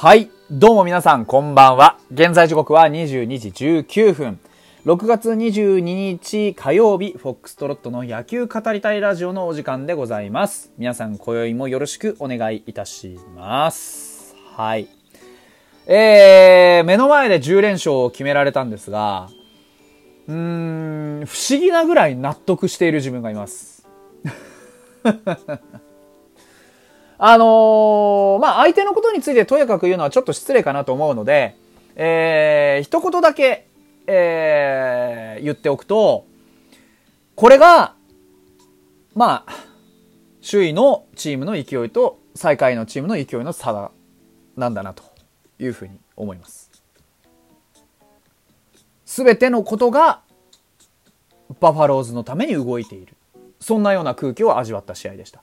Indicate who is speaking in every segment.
Speaker 1: はい。どうも皆さん、こんばんは。現在時刻は22時19分。6月22日火曜日、フォックストロットの野球語りたいラジオのお時間でございます。皆さん、今宵もよろしくお願いいたします。はい。えー、目の前で10連勝を決められたんですが、うーん、不思議なぐらい納得している自分がいます。あのーまあ、相手のことについてとやかく言うのはちょっと失礼かなと思うので、えー、一言だけ、えー、言っておくと、これが、まあ、周囲のチームの勢いと最下位のチームの勢いの差だなんだなというふうに思います。すべてのことがバファローズのために動いている。そんなような空気を味わった試合でした。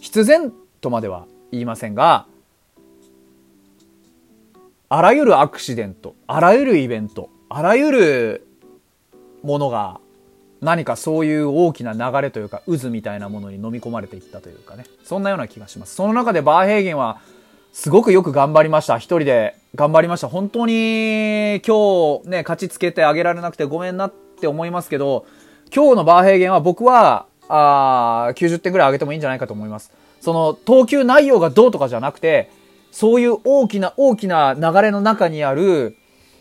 Speaker 1: 必然とまでは言いませんが、あらゆるアクシデント、あらゆるイベント、あらゆるものが何かそういう大きな流れというか渦みたいなものに飲み込まれていったというかね。そんなような気がします。その中でバーヘーゲンはすごくよく頑張りました。一人で頑張りました。本当に今日ね、勝ちつけてあげられなくてごめんなって思いますけど、今日のバーヘーゲンは僕は、あ90点ぐらい上げてもいいんじゃないかと思います。その投球内容がどうとかじゃなくて、そういう大きな大きな流れの中にある、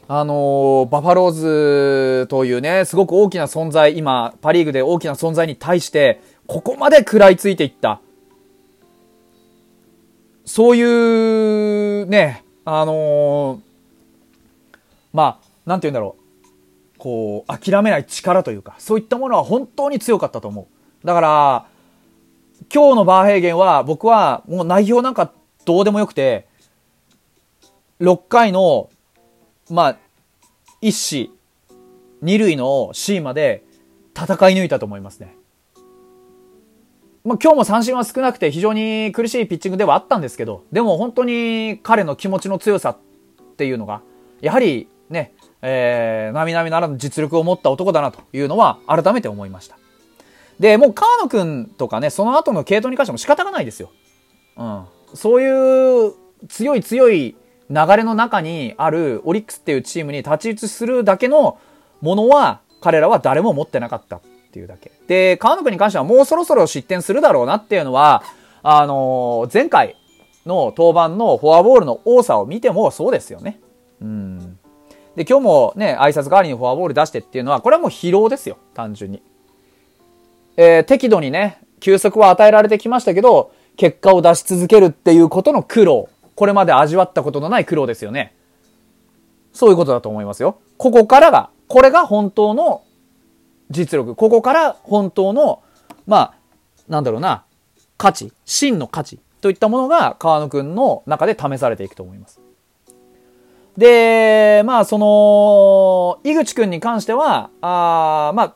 Speaker 1: あのバファローズというね、すごく大きな存在、今、パリーグで大きな存在に対して、ここまで食らいついていった。そういう、ね、あのーまあ、なんて言うんだろう。こう、諦めない力というか、そういったものは本当に強かったと思う。だから、今日のバーヘーゲンは、僕はもう内容なんかどうでもよくて、6回の、まあ、一死、二塁の C まで戦い抜いたと思いますね。まあ、今日も三振は少なくて非常に苦しいピッチングではあったんですけど、でも本当に彼の気持ちの強さっていうのが、やはりね、えー、並々ならぬ実力を持った男だなというのは改めて思いました。で、もう川野くんとかね、その後の系統に関しても仕方がないですよ。うん。そういう強い強い流れの中にあるオリックスっていうチームに太刀打ちするだけのものは彼らは誰も持ってなかったっていうだけ。で、川野くんに関してはもうそろそろ失点するだろうなっていうのは、あのー前回の登板のフォアボールの多さを見てもそうですよね。うん。で、今日もね、挨拶代わりにフォアボール出してっていうのは、これはもう疲労ですよ、単純に。えー適度にね、休息は与えられてきましたけど、結果を出し続けるっていうことの苦労。これまで味わったことのない苦労ですよね。そういうことだと思いますよ。ここからが、これが本当の実力。ここから本当の、まあ、なんだろうな、価値、真の価値といったものが川野くんの中で試されていくと思います。で、まあ、その、井口くんに関しては、あーまあ、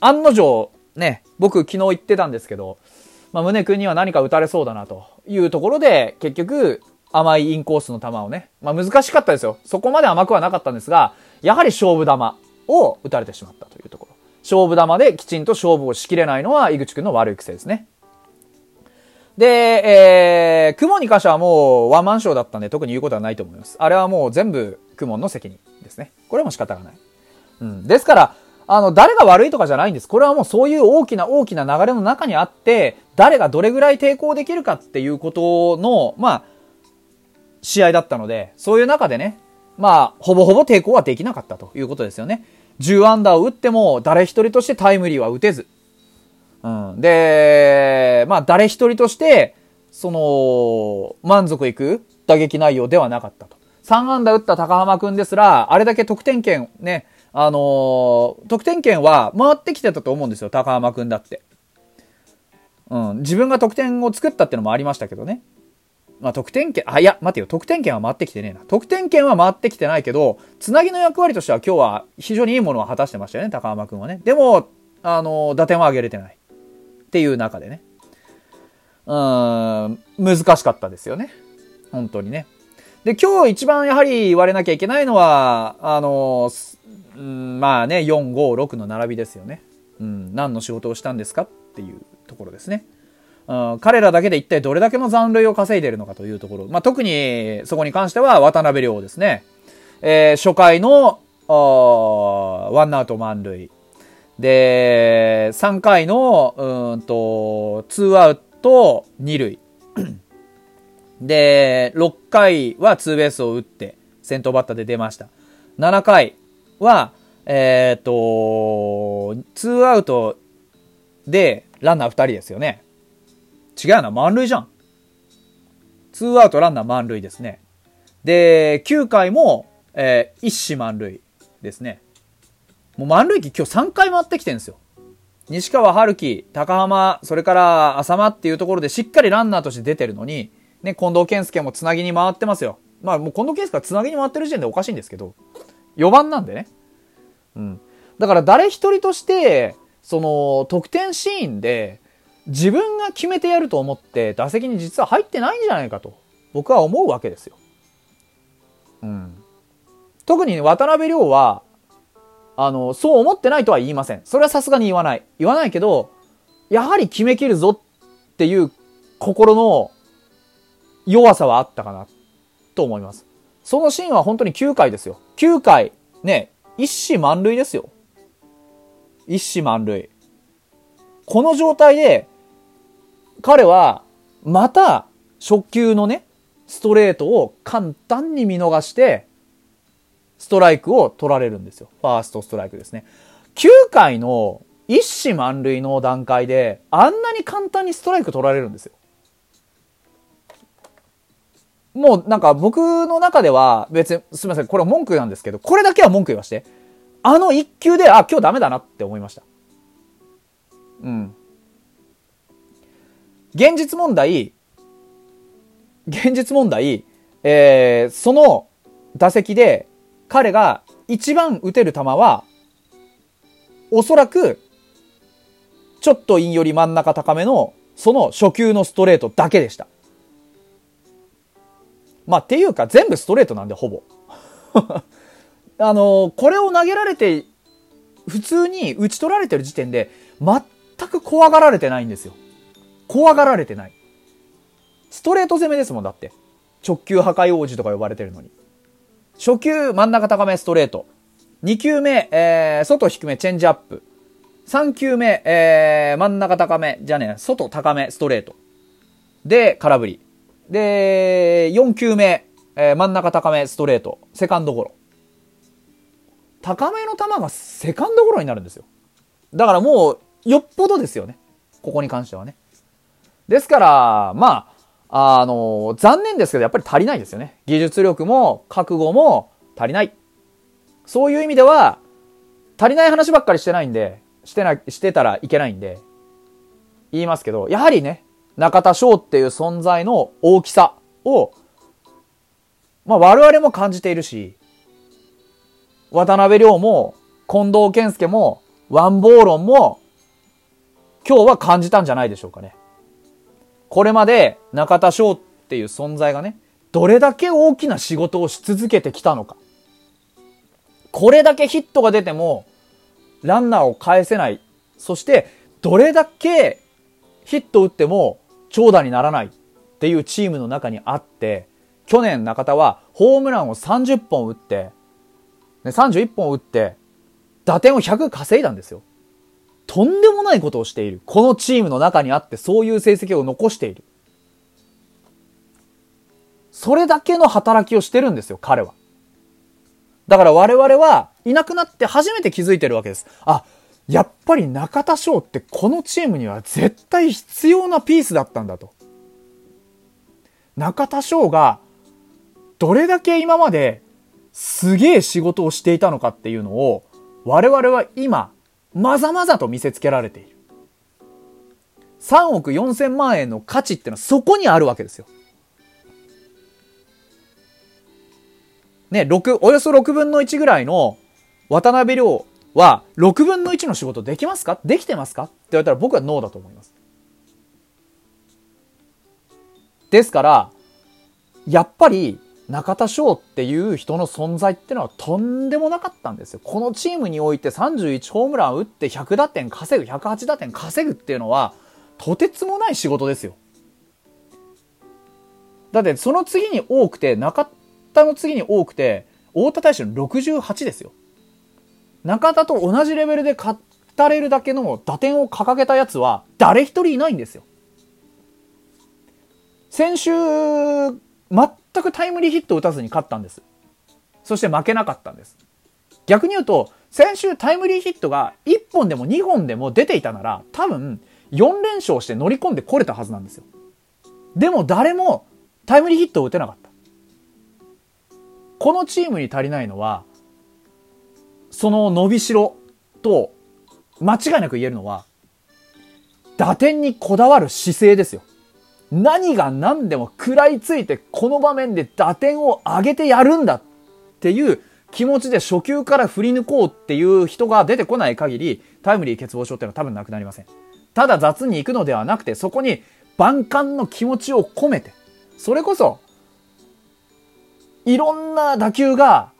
Speaker 1: 案の定、ね、僕昨日言ってたんですけど、まあ、宗君には何か打たれそうだなというところで、結局、甘いインコースの球をね、まあ、難しかったですよ。そこまで甘くはなかったんですが、やはり勝負球を打たれてしまったというところ。勝負球できちんと勝負をしきれないのは井口君の悪い癖ですね。で、えー、クモに関してはもうワンマンショーだったんで特に言うことはないと思います。あれはもう全部クモの責任ですね。これも仕方がない。うん。ですから、あの、誰が悪いとかじゃないんです。これはもうそういう大きな大きな流れの中にあって、誰がどれぐらい抵抗できるかっていうことの、まあ、試合だったので、そういう中でね、まあ、ほぼほぼ抵抗はできなかったということですよね。10アンダーを打っても、誰一人としてタイムリーは打てず。うん。で、まあ、誰一人として、その、満足いく打撃内容ではなかったと。3安打打った高浜くんですら、あれだけ得点圏ね、あのー得点圏は回ってきてたと思うんですよ、高浜くんだって。うん。自分が得点を作ったってのもありましたけどね。まあ、得点圏、あ、いや、待てよ、得点圏は回ってきてねえな。得点圏は回ってきてないけど、つなぎの役割としては今日は非常にいいものを果たしてましたよね、高浜くんはね。でも、あの、打点は上げれてない。っていう中でね。うん、難しかったですよね。本当にね。で、今日一番やはり言われなきゃいけないのは、あの、うん、まあね、4、5、6の並びですよね。うん、何の仕事をしたんですかっていうところですね。うん、彼らだけで一体どれだけの残塁を稼いでいるのかというところ。まあ、特にそこに関しては渡辺亮ですね。えー、初回の、ワンアウト満塁。で、3回の、うんと、ツーアウト2塁。で、6回はツーベースを打って、先頭バッターで出ました。7回は、えっ、ー、と、ツーアウトでランナー2人ですよね。違うな、満塁じゃん。ツーアウトランナー満塁ですね。で、9回も、えー、一死満塁ですね。もう満塁機今日3回回ってきてるんですよ。西川春樹、高浜、それから浅間っていうところでしっかりランナーとして出てるのに、ね、近藤健介もつなぎに回ってますよ。まあもう近藤健介がつなぎに回ってる時点でおかしいんですけど、4番なんでね。うん。だから誰一人として、その、得点シーンで、自分が決めてやると思って打席に実は入ってないんじゃないかと、僕は思うわけですよ。うん。特に渡辺亮は、あの、そう思ってないとは言いません。それはさすがに言わない。言わないけど、やはり決めきるぞっていう心の弱さはあったかなと思います。そのシーンは本当に9回ですよ。9回、ね、一死満塁ですよ。一死満塁。この状態で、彼は、また、初球のね、ストレートを簡単に見逃して、ストライクを取られるんですよ。ファーストストライクですね。9回の一死満塁の段階で、あんなに簡単にストライク取られるんですよ。もうなんか僕の中では別に、すみません、これは文句なんですけど、これだけは文句言わして。あの一球で、あ、今日ダメだなって思いました。うん。現実問題、現実問題、えー、その打席で彼が一番打てる球は、おそらく、ちょっとインより真ん中高めの、その初球のストレートだけでした。まあ、っていうか、全部ストレートなんで、ほぼ。あの、これを投げられて、普通に打ち取られてる時点で、全く怖がられてないんですよ。怖がられてない。ストレート攻めですもん、だって。直球破壊王子とか呼ばれてるのに。初球真ん中高めストレート。2球目、えー、外低めチェンジアップ。3球目、えー、真ん中高め、じゃね外高めストレート。で、空振り。で、4球目、えー、真ん中高めストレート。セカンドゴロ。高めの球がセカンドゴロになるんですよ。だからもう、よっぽどですよね。ここに関してはね。ですから、まあ、あの、残念ですけど、やっぱり足りないですよね。技術力も、覚悟も足りない。そういう意味では、足りない話ばっかりしてないんで、してな、してたらいけないんで、言いますけど、やはりね、中田翔っていう存在の大きさを、まあ我々も感じているし、渡辺亮も、近藤健介も、ワンボーロンも、今日は感じたんじゃないでしょうかね。これまで中田翔っていう存在がね、どれだけ大きな仕事をし続けてきたのか。これだけヒットが出ても、ランナーを返せない。そして、どれだけヒット打っても長打にならないっていうチームの中にあって、去年中田はホームランを30本打って、ね、31本打って、打点を100稼いだんですよ。とんでもないことをしている。このチームの中にあってそういう成績を残している。それだけの働きをしてるんですよ、彼は。だから我々はいなくなって初めて気づいてるわけです。あ、やっぱり中田翔ってこのチームには絶対必要なピースだったんだと。中田翔がどれだけ今まですげえ仕事をしていたのかっていうのを我々は今まざまざと見せつけられている。3億4千万円の価値ってのはそこにあるわけですよ。ね、6、およそ6分の1ぐらいの渡辺亮は6分の1の仕事できますか？できてますか？って言われたら僕はノーだと思います。ですから、やっぱり中田翔っていう人の存在ってのはとんでもなかったんですよ。このチームにおいて31ホームラン打って100打点稼ぐ、108打点稼ぐっていうのは、とてつもない仕事ですよ。だってその次に多くて、中田の次に多くて、太田大使の68ですよ。中田と同じレベルで語れるだけの打点を掲げたやつは誰一人いないんですよ。先週、全くタイムリーヒットを打たずに勝ったんです。そして負けなかったんです。逆に言うと、先週タイムリーヒットが1本でも2本でも出ていたなら、多分4連勝して乗り込んでこれたはずなんですよ。でも誰もタイムリーヒットを打てなかった。このチームに足りないのは、その伸びしろと間違いなく言えるのは、打点にこだわる姿勢ですよ。何が何でも食らいついてこの場面で打点を上げてやるんだっていう気持ちで初球から振り抜こうっていう人が出てこない限りタイムリー欠乏症っていうのは多分なくなりません。ただ雑に行くのではなくてそこに万感の気持ちを込めてそれこそいろんな打球が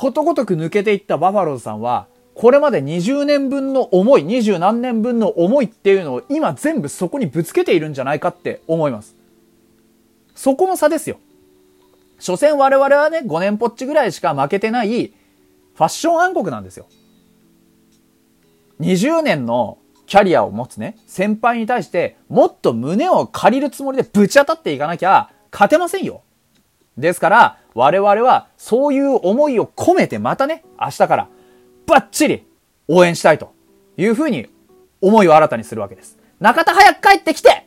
Speaker 1: ことごとく抜けていったバファローズさんはこれまで20年分の思い、20何年分の思いっていうのを今全部そこにぶつけているんじゃないかって思います。そこの差ですよ。所詮我々はね、5年ぽっちぐらいしか負けてないファッション暗黒なんですよ。20年のキャリアを持つね、先輩に対してもっと胸を借りるつもりでぶち当たっていかなきゃ勝てませんよ。ですから、我々はそういう思いを込めてまたね、明日からバッチリ応援したいというふうに思いを新たにするわけです。中田早く帰ってきて